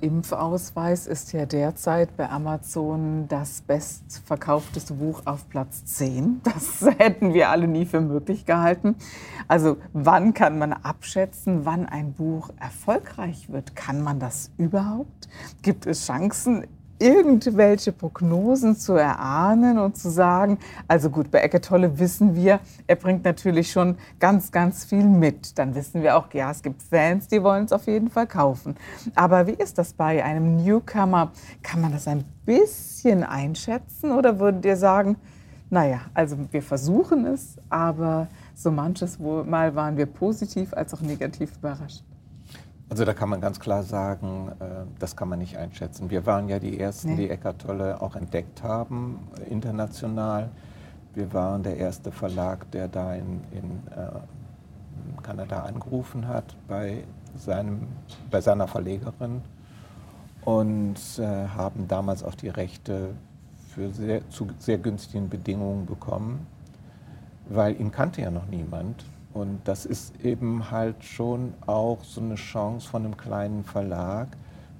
Impfausweis ist ja derzeit bei Amazon das bestverkaufteste Buch auf Platz 10. Das hätten wir alle nie für möglich gehalten. Also wann kann man abschätzen, wann ein Buch erfolgreich wird? Kann man das überhaupt? Gibt es Chancen? Irgendwelche Prognosen zu erahnen und zu sagen, also gut, bei Eckart Tolle wissen wir, er bringt natürlich schon ganz, ganz viel mit. Dann wissen wir auch, ja, es gibt Fans, die wollen es auf jeden Fall kaufen. Aber wie ist das bei einem Newcomer? Kann man das ein bisschen einschätzen oder würdet ihr sagen, naja, also wir versuchen es, aber so manches Mal waren wir positiv als auch negativ überrascht? Also da kann man ganz klar sagen, äh, das kann man nicht einschätzen. Wir waren ja die Ersten, nee. die Eckart Tolle auch entdeckt haben, international. Wir waren der erste Verlag, der da in, in äh, Kanada angerufen hat bei, seinem, bei seiner Verlegerin und äh, haben damals auch die Rechte für sehr, zu sehr günstigen Bedingungen bekommen, weil ihn kannte ja noch niemand. Und das ist eben halt schon auch so eine Chance von einem kleinen Verlag,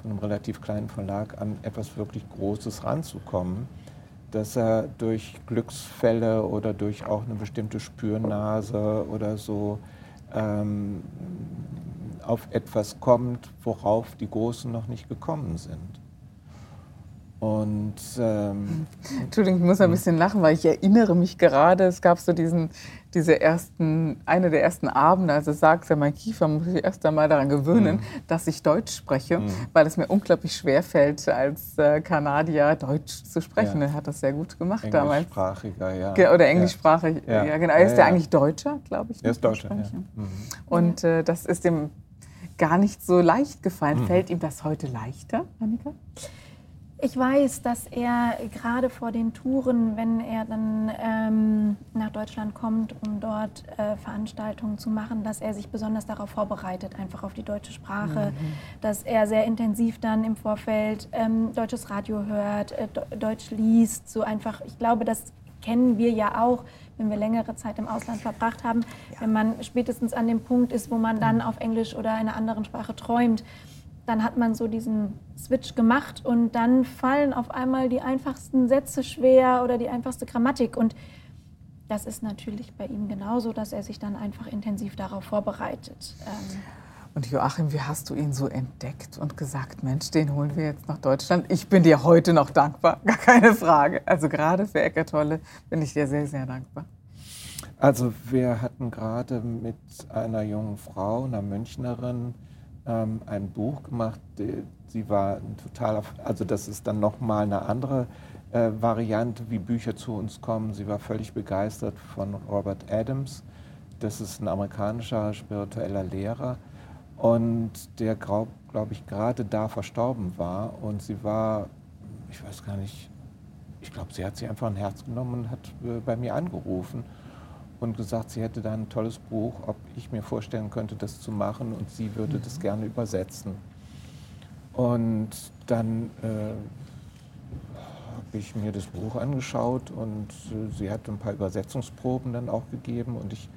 von einem relativ kleinen Verlag an etwas wirklich Großes ranzukommen, dass er durch Glücksfälle oder durch auch eine bestimmte Spürnase oder so ähm, auf etwas kommt, worauf die Großen noch nicht gekommen sind. Und ähm, Entschuldigung, ich muss ein bisschen lachen, weil ich erinnere mich gerade, es gab so diesen, diese ersten, eine der ersten Abende, also sagte mein Kiefer muss ich erst einmal daran gewöhnen, mhm. dass ich Deutsch spreche, mhm. weil es mir unglaublich schwer fällt, als äh, Kanadier Deutsch zu sprechen. Ja. Er hat das sehr gut gemacht damals. Englischsprachiger, ja. Oder englischsprachig, ja, ja genau. Er ist ja, eigentlich Deutscher, glaube ich. Er ist Deutscher, ja. Mhm. Und äh, das ist ihm gar nicht so leicht gefallen. Mhm. Fällt ihm das heute leichter, Annika? Ich weiß, dass er gerade vor den Touren, wenn er dann ähm, nach Deutschland kommt, um dort äh, Veranstaltungen zu machen, dass er sich besonders darauf vorbereitet, einfach auf die deutsche Sprache, mhm. dass er sehr intensiv dann im Vorfeld ähm, deutsches Radio hört, äh, Deutsch liest, so einfach. Ich glaube, das kennen wir ja auch, wenn wir längere Zeit im Ausland verbracht haben, ja. wenn man spätestens an dem Punkt ist, wo man dann mhm. auf Englisch oder einer anderen Sprache träumt dann hat man so diesen Switch gemacht und dann fallen auf einmal die einfachsten Sätze schwer oder die einfachste Grammatik. Und das ist natürlich bei ihm genauso, dass er sich dann einfach intensiv darauf vorbereitet. Ähm und Joachim, wie hast du ihn so entdeckt und gesagt, Mensch, den holen wir jetzt nach Deutschland? Ich bin dir heute noch dankbar, gar keine Frage. Also gerade für Eckart Tolle bin ich dir sehr, sehr dankbar. Also wir hatten gerade mit einer jungen Frau, einer Münchnerin, ähm, ein Buch gemacht. Sie war total, also das ist dann nochmal eine andere äh, Variante, wie Bücher zu uns kommen. Sie war völlig begeistert von Robert Adams. Das ist ein amerikanischer spiritueller Lehrer und der, glaube glaub ich, gerade da verstorben war. Und sie war, ich weiß gar nicht, ich glaube, sie hat sich einfach ein Herz genommen und hat äh, bei mir angerufen und gesagt, sie hätte da ein tolles Buch, ob ich mir vorstellen könnte, das zu machen und sie würde mhm. das gerne übersetzen. Und dann äh, habe ich mir das Buch angeschaut und äh, sie hat ein paar Übersetzungsproben dann auch gegeben und ich,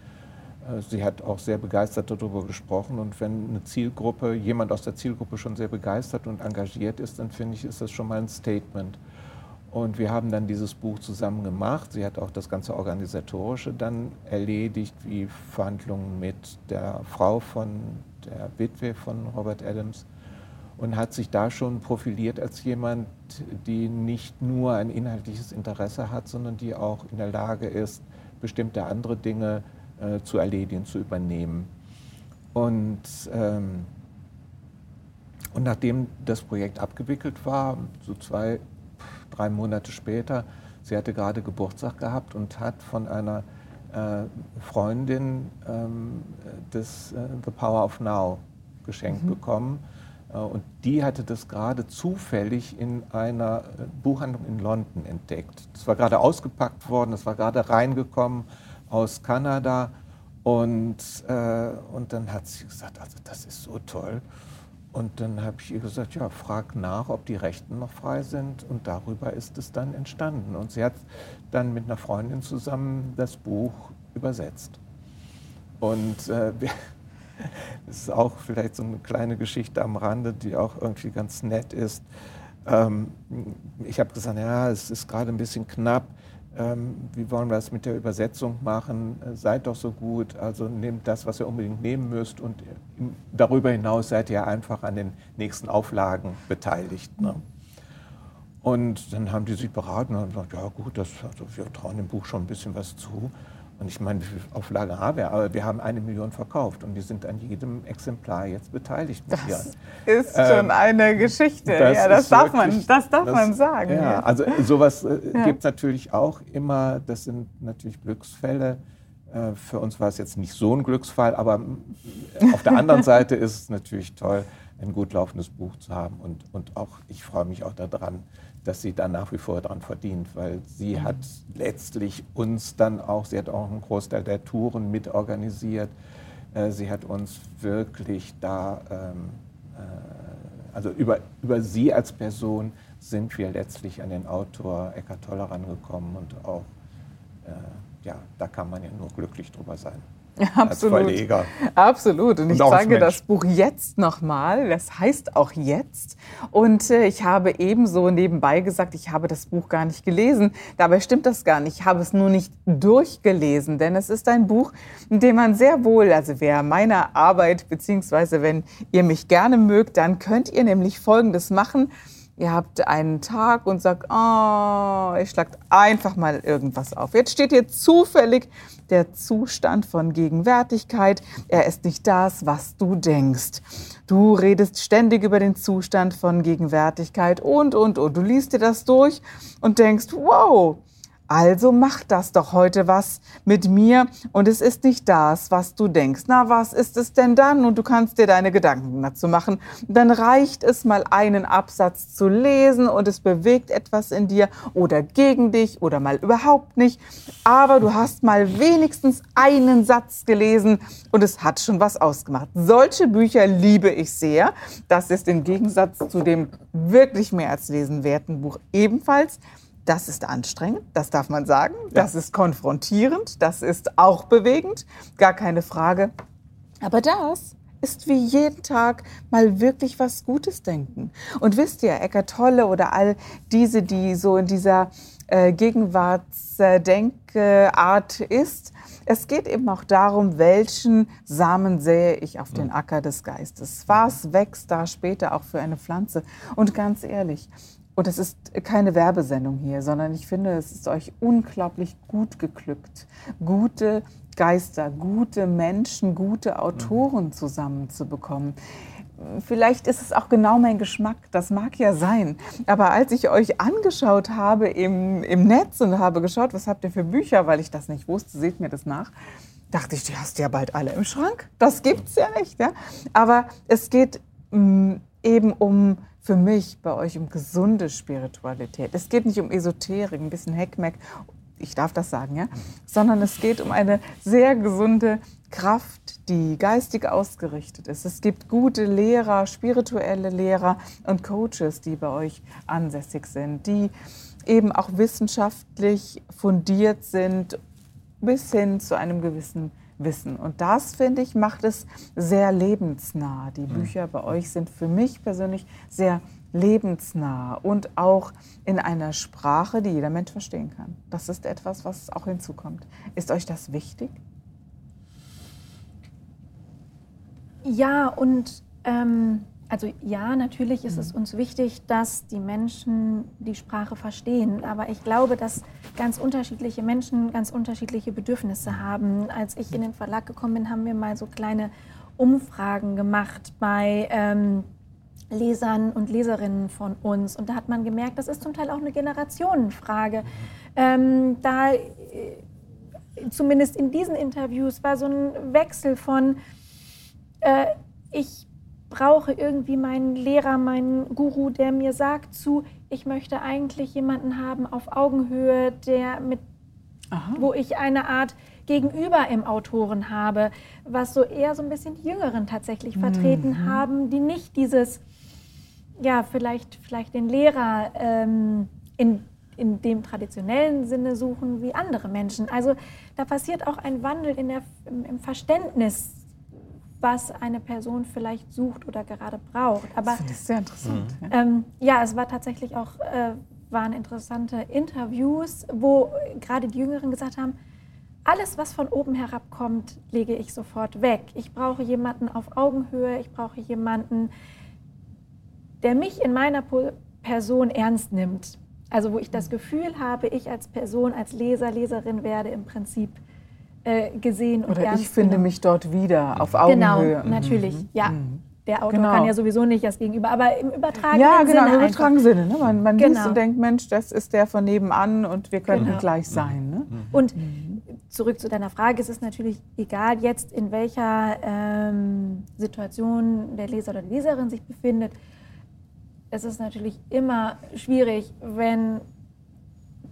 äh, sie hat auch sehr begeistert darüber gesprochen und wenn eine Zielgruppe, jemand aus der Zielgruppe schon sehr begeistert und engagiert ist, dann finde ich, ist das schon mal ein Statement. Und wir haben dann dieses Buch zusammen gemacht. Sie hat auch das ganze Organisatorische dann erledigt, wie Verhandlungen mit der Frau von der Witwe von Robert Adams und hat sich da schon profiliert als jemand, die nicht nur ein inhaltliches Interesse hat, sondern die auch in der Lage ist, bestimmte andere Dinge äh, zu erledigen, zu übernehmen. Und, ähm, und nachdem das Projekt abgewickelt war, so zwei drei Monate später, sie hatte gerade Geburtstag gehabt und hat von einer äh, Freundin ähm, das äh, The Power of Now geschenkt mhm. bekommen. Äh, und die hatte das gerade zufällig in einer äh, Buchhandlung in London entdeckt. Das war gerade ausgepackt worden, das war gerade reingekommen aus Kanada. Und, äh, und dann hat sie gesagt, also das ist so toll. Und dann habe ich ihr gesagt, ja, frag nach, ob die Rechten noch frei sind. Und darüber ist es dann entstanden. Und sie hat dann mit einer Freundin zusammen das Buch übersetzt. Und äh, das ist auch vielleicht so eine kleine Geschichte am Rande, die auch irgendwie ganz nett ist. Ähm, ich habe gesagt, ja, es ist gerade ein bisschen knapp. Ähm, wie wollen wir das mit der Übersetzung machen? Äh, seid doch so gut, also nehmt das, was ihr unbedingt nehmen müsst und darüber hinaus seid ihr einfach an den nächsten Auflagen beteiligt. Ne? Und dann haben die sich beraten und gesagt, ja gut, das, also wir trauen dem Buch schon ein bisschen was zu. Und ich meine, Auflagen haben wir? Aber wir haben eine Million verkauft und wir sind an jedem Exemplar jetzt beteiligt. Das hier. ist ähm, schon eine Geschichte. Das ja, das darf, wirklich, man, das darf das, man sagen. Ja, ja. also sowas äh, ja. gibt es natürlich auch immer. Das sind natürlich Glücksfälle. Äh, für uns war es jetzt nicht so ein Glücksfall, aber äh, auf der anderen Seite ist es natürlich toll, ein gut laufendes Buch zu haben. Und, und auch ich freue mich auch daran, dass sie da nach wie vor daran verdient, weil sie mhm. hat letztlich uns dann auch, sie hat auch einen Großteil der Touren mitorganisiert. Äh, sie hat uns wirklich da, ähm, äh, also über, über sie als Person sind wir letztlich an den Autor Eckhart Tolle rangekommen und auch, äh, ja, da kann man ja nur glücklich drüber sein. Absolut. Verleger. Absolut. Und, und ich zeige das Buch jetzt nochmal. Das heißt auch jetzt. Und äh, ich habe ebenso nebenbei gesagt, ich habe das Buch gar nicht gelesen. Dabei stimmt das gar nicht. Ich habe es nur nicht durchgelesen, denn es ist ein Buch, in dem man sehr wohl, also wer meiner Arbeit, beziehungsweise wenn ihr mich gerne mögt, dann könnt ihr nämlich Folgendes machen. Ihr habt einen Tag und sagt, oh, ihr schlagt einfach mal irgendwas auf. Jetzt steht hier zufällig der Zustand von Gegenwärtigkeit. Er ist nicht das, was du denkst. Du redest ständig über den Zustand von Gegenwärtigkeit und, und, und. Du liest dir das durch und denkst, wow, also macht das doch heute was mit mir und es ist nicht das, was du denkst. Na, was ist es denn dann? Und du kannst dir deine Gedanken dazu machen. Dann reicht es mal einen Absatz zu lesen und es bewegt etwas in dir oder gegen dich oder mal überhaupt nicht. Aber du hast mal wenigstens einen Satz gelesen und es hat schon was ausgemacht. Solche Bücher liebe ich sehr. Das ist im Gegensatz zu dem wirklich mehr als lesenwerten Buch ebenfalls das ist anstrengend, das darf man sagen. Ja. Das ist konfrontierend, das ist auch bewegend, gar keine Frage. Aber das ist wie jeden Tag mal wirklich was Gutes denken. Und wisst ihr, Eckart Tolle oder all diese, die so in dieser äh, Gegenwartsdenkart ist, es geht eben auch darum, welchen Samen sähe ich auf den Acker des Geistes. Was wächst da später auch für eine Pflanze? Und ganz ehrlich, und es ist keine Werbesendung hier, sondern ich finde, es ist euch unglaublich gut geglückt, gute Geister, gute Menschen, gute Autoren zusammenzubekommen. Vielleicht ist es auch genau mein Geschmack, das mag ja sein. Aber als ich euch angeschaut habe im, im Netz und habe geschaut, was habt ihr für Bücher, weil ich das nicht wusste, seht mir das nach, dachte ich, die hast du ja bald alle im Schrank. Das gibt's ja nicht. Ja? Aber es geht mh, mm, eben um für mich bei euch um gesunde Spiritualität. Es geht nicht um Esoterik, ein bisschen Heckmeck, ich darf das sagen, ja, sondern es geht um eine sehr gesunde Kraft, die geistig ausgerichtet ist. Es gibt gute Lehrer, spirituelle Lehrer und Coaches, die bei euch ansässig sind, die eben auch wissenschaftlich fundiert sind bis hin zu einem gewissen wissen. Und das, finde ich, macht es sehr lebensnah. Die mhm. Bücher bei euch sind für mich persönlich sehr lebensnah und auch in einer Sprache, die jeder Mensch verstehen kann. Das ist etwas, was auch hinzukommt. Ist euch das wichtig? Ja, und ähm, also ja, natürlich ist es mhm. uns wichtig, dass die Menschen die Sprache verstehen. Aber ich glaube, dass ganz unterschiedliche Menschen ganz unterschiedliche Bedürfnisse haben. Als ich in den Verlag gekommen bin, haben wir mal so kleine Umfragen gemacht bei ähm, Lesern und Leserinnen von uns. Und da hat man gemerkt, das ist zum Teil auch eine Generationenfrage. Ähm, da, äh, zumindest in diesen Interviews, war so ein Wechsel von, äh, ich brauche irgendwie meinen Lehrer, meinen Guru, der mir sagt zu, ich möchte eigentlich jemanden haben auf Augenhöhe, der mit, Aha. wo ich eine Art Gegenüber im Autoren habe, was so eher so ein bisschen die Jüngeren tatsächlich vertreten mhm. haben, die nicht dieses, ja, vielleicht, vielleicht den Lehrer ähm, in, in dem traditionellen Sinne suchen wie andere Menschen. Also da passiert auch ein Wandel in der, im, im Verständnis was eine Person vielleicht sucht oder gerade braucht. Aber, das finde ich sehr interessant. Mhm. Ähm, ja, es war tatsächlich auch, äh, waren interessante Interviews, wo gerade die Jüngeren gesagt haben, alles, was von oben herabkommt, lege ich sofort weg. Ich brauche jemanden auf Augenhöhe, ich brauche jemanden, der mich in meiner Person ernst nimmt. Also wo ich das Gefühl habe, ich als Person, als Leser, Leserin werde im Prinzip äh, gesehen und Oder ernst ich finde genommen. mich dort wieder, auf Genau, Augenhöhe. natürlich, Mhm. ja. Mhm. Der Autor Genau. kann ja sowieso nicht das Gegenüber, aber im übertragenen Ja, genau, Sinne im übertragenen einfach. Sinne. Ne? Man, man liest Genau. und denkt, Mensch, das ist der von nebenan und wir könnten Genau. gleich sein. Ne? Und zurück zu deiner Frage, es ist natürlich egal jetzt, in welcher ähm, Situation der Leser oder die Leserin sich befindet. Es ist natürlich immer schwierig, wenn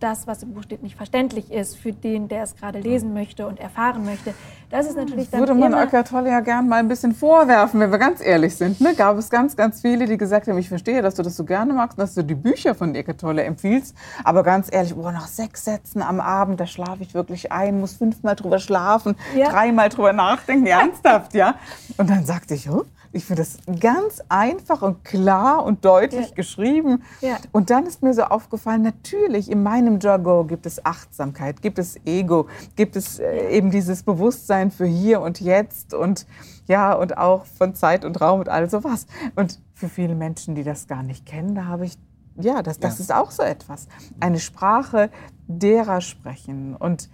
das, was im Buch steht, nicht verständlich ist für den, der es gerade lesen möchte und erfahren möchte. Das ist natürlich dann Würde man Eckart Tolle ja gern mal ein bisschen vorwerfen, wenn wir ganz ehrlich sind. Ne? Gab es ganz, ganz viele, die gesagt haben, ich verstehe, dass du das so gerne magst, dass du die Bücher von Eckart Tolle empfiehlst. Aber ganz ehrlich, boah, nach sechs Sätzen am Abend, da schlafe ich wirklich ein, muss fünfmal drüber schlafen, Ja. dreimal drüber nachdenken, ernsthaft, ja. Und dann sagte ich, oh, ich finde das ganz einfach und klar und deutlich Ja. geschrieben. Ja. Und dann ist mir so aufgefallen, natürlich in meinem Jargon gibt es Achtsamkeit, gibt es Ego, gibt es äh, eben dieses Bewusstsein für hier und jetzt und ja und auch von Zeit und Raum und all sowas. Und für viele Menschen, die das gar nicht kennen, da habe ich ja, das, das Ja. ist auch so etwas. Eine Sprache derer sprechen und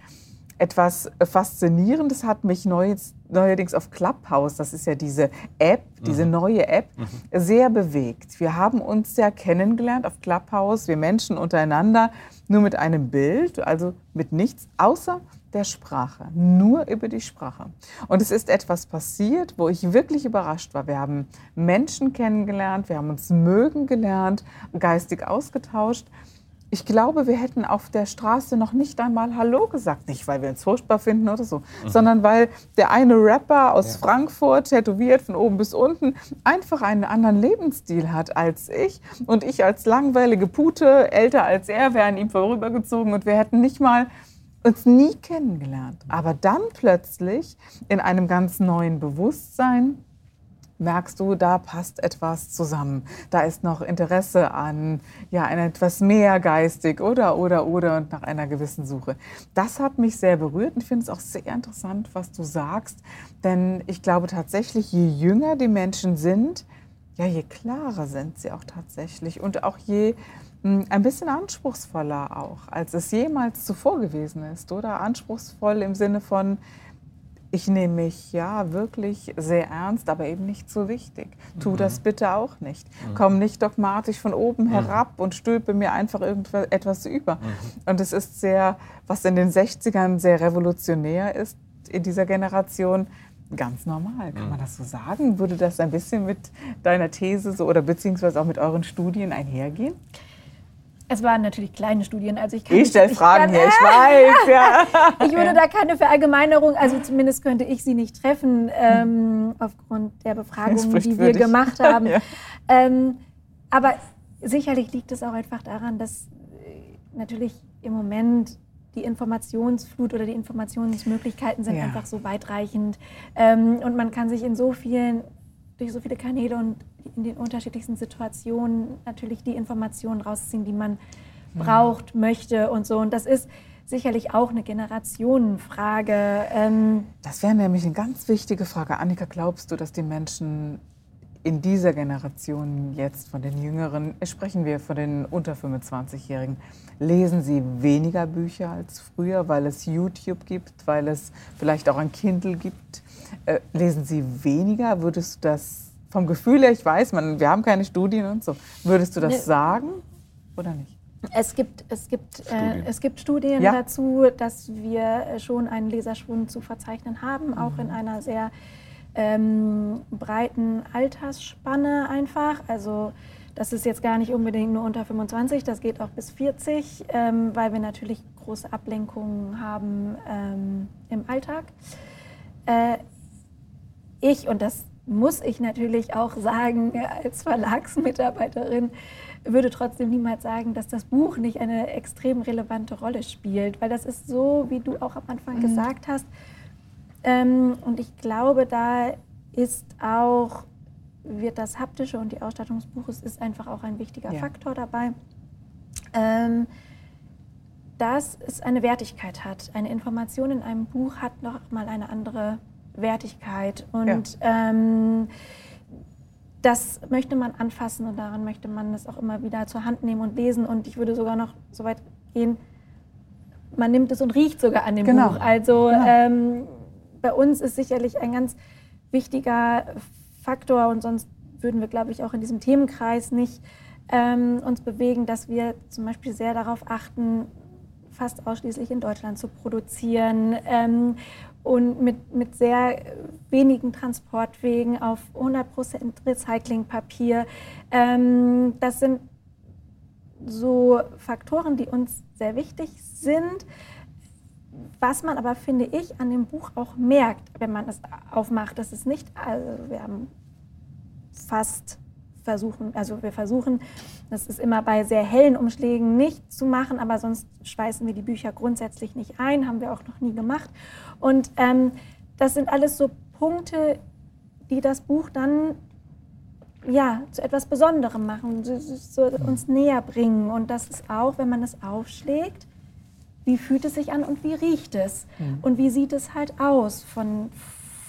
etwas Faszinierendes hat mich neues, neuerdings auf Clubhouse, das ist ja diese App, diese neue App, sehr bewegt. Wir haben uns ja kennengelernt auf Clubhouse, wir Menschen untereinander, nur mit einem Bild, also mit nichts außer der Sprache, nur über die Sprache. Und es ist etwas passiert, wo ich wirklich überrascht war. Wir haben Menschen kennengelernt, wir haben uns mögen gelernt, geistig ausgetauscht. Ich glaube, wir hätten auf der Straße noch nicht einmal Hallo gesagt. Nicht, weil wir uns furchtbar finden oder so, sondern weil der eine Rapper aus Ja. Frankfurt, tätowiert von oben bis unten, einfach einen anderen Lebensstil hat als ich. Und ich als langweilige Pute, älter als er, wäre an ihm vorübergezogen und wir hätten nicht mal uns nie kennengelernt. Aber dann plötzlich in einem ganz neuen Bewusstsein merkst du, da passt etwas zusammen. Da ist noch Interesse an ja, ein etwas mehr geistig oder, oder, oder und nach einer gewissen Suche. Das hat mich sehr berührt und ich finde es auch sehr interessant, was du sagst. Denn ich glaube tatsächlich, je jünger die Menschen sind, ja, je klarer sind sie auch tatsächlich und auch je mh, ein bisschen anspruchsvoller auch, als es jemals zuvor gewesen ist, oder? Anspruchsvoll im Sinne von, ich nehme mich ja wirklich sehr ernst, aber eben nicht so wichtig. Tu das bitte auch nicht. Komm nicht dogmatisch von oben herab und stülpe mir einfach irgendetwas über. Und es ist sehr, was in den 60ern sehr revolutionär ist in dieser Generation, ganz normal. Kann man das so sagen? Würde das ein bisschen mit deiner These so oder beziehungsweise auch mit euren Studien einhergehen? Es waren natürlich kleine Studien, also ich kann Ich stelle Fragen kann- hier, ich weiß, ja. Ich würde da keine Verallgemeinerung, also zumindest könnte ich sie nicht treffen, ähm, aufgrund der Befragungen, die wir dich. gemacht haben. Ja. ähm, aber sicherlich liegt es auch einfach daran, dass äh, natürlich im Moment die Informationsflut oder die Informationsmöglichkeiten sind Ja. einfach so weitreichend ähm, und man kann sich in so vielen durch so viele Kanäle und in den unterschiedlichsten Situationen natürlich die Informationen rausziehen, die man braucht, möchte und so. Und das ist sicherlich auch eine Generationenfrage. Ähm, Das wäre nämlich eine ganz wichtige Frage. Annika, glaubst du, dass die Menschen in dieser Generation jetzt von den Jüngeren, sprechen wir von den unter 25-Jährigen, lesen sie weniger Bücher als früher, weil es YouTube gibt, weil es vielleicht auch ein Kindle gibt? Äh, lesen sie weniger? Würdest du das vom Gefühl her, ich weiß, man, wir haben keine Studien und so, würdest du das Ne. sagen oder nicht? es gibt, es gibt, äh, Studien. es gibt Studien Ja. dazu, dass wir äh, schon einen Leserschwund zu verzeichnen haben, auch in einer sehr ähm, breiten Altersspanne einfach. Also das ist jetzt gar nicht unbedingt nur unter 25, das geht auch bis 40, ähm, weil wir natürlich große Ablenkungen haben ähm, im Alltag. Äh, ich, und das muss ich natürlich auch sagen als Verlagsmitarbeiterin, würde trotzdem niemals sagen, dass das Buch nicht eine extrem relevante Rolle spielt, weil das ist so, wie du auch am Anfang mhm. gesagt hast. Ähm, und ich glaube, da ist auch, wird das Haptische und die Ausstattung des Buches ist einfach auch ein wichtiger ja. Faktor dabei. Ähm, dass es eine Wertigkeit hat. Eine Information in einem Buch hat noch mal eine andere Wertigkeit. Und ja. ähm, das möchte man anfassen und daran möchte man es auch immer wieder zur Hand nehmen und lesen. Und ich würde sogar noch so weit gehen, man nimmt es und riecht sogar an dem genau. Buch. Also genau. ähm, bei uns ist sicherlich ein ganz wichtiger Faktor und sonst würden wir, glaube ich, auch in diesem Themenkreis nicht ähm, uns bewegen, dass wir zum Beispiel sehr darauf achten, fast ausschließlich in Deutschland zu produzieren ähm, und mit, mit sehr wenigen Transportwegen auf 100% Recyclingpapier. Ähm, das sind so Faktoren, die uns sehr wichtig sind. Was man aber, finde ich, an dem Buch auch merkt, wenn man es aufmacht, dass es nicht, also wir haben fast versuchen, also wir versuchen, das ist immer bei sehr hellen Umschlägen nicht zu machen, aber sonst schweißen wir die Bücher grundsätzlich nicht ein, haben wir auch noch nie gemacht. Und ähm, das sind alles so Punkte, die das Buch dann ja, zu etwas Besonderem machen, so, uns näher bringen. Und das ist auch, wenn man es aufschlägt, wie fühlt es sich an und wie riecht es? Mhm. Und wie sieht es halt aus von,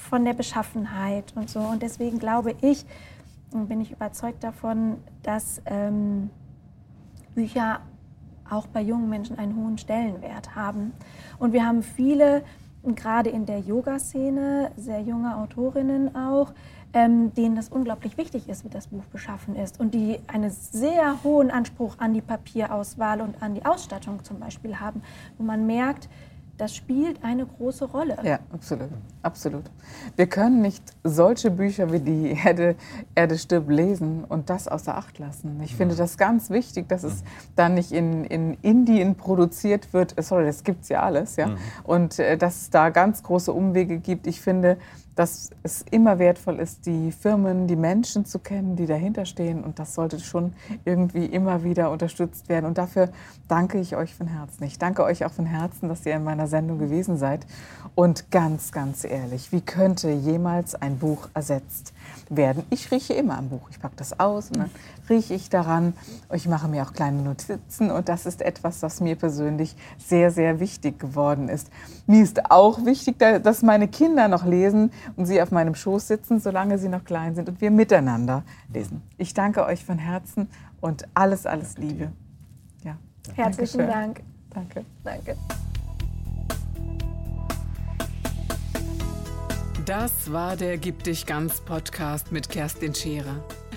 von der Beschaffenheit und so. Und deswegen glaube ich, bin ich überzeugt davon, dass ähm, Bücher auch bei jungen Menschen einen hohen Stellenwert haben. Und wir haben viele, gerade in der Yoga-Szene, sehr junge Autorinnen auch, ähm, denen das unglaublich wichtig ist, wie das Buch beschaffen ist und die einen sehr hohen Anspruch an die Papierauswahl und an die Ausstattung zum Beispiel haben, wo man merkt, das spielt eine große Rolle. Ja, absolut. absolut. Wir können nicht solche Bücher wie die Erde, Erde stirbt lesen und das außer Acht lassen. Ich finde das ganz wichtig, dass es dann nicht in, in Indien produziert wird. Sorry, das gibt es ja alles. Ja? Mhm. Und äh, dass es da ganz große Umwege gibt. Ich finde, dass es immer wertvoll ist, die Firmen, die Menschen zu kennen, die dahinter stehen. Und das sollte schon irgendwie immer wieder unterstützt werden. Und dafür danke ich euch von Herzen. Ich danke euch auch von Herzen, dass ihr in meiner Sendung gewesen seid. Und ganz, ganz ehrlich, wie könnte jemals ein Buch ersetzt werden? Ich rieche immer am Buch. Ich packe das aus und dann rieche ich daran. Ich mache mir auch kleine Notizen. Und das ist etwas, was mir persönlich sehr, sehr wichtig geworden ist. Mir ist auch wichtig, dass meine Kinder noch lesen und sie auf meinem Schoß sitzen, solange sie noch klein sind und wir miteinander lesen. Ich danke euch von Herzen und alles, alles Liebe. Ja. Herzlichen Dank. Danke. Danke. Das war der Gib dich ganz Podcast mit Kerstin Scherer.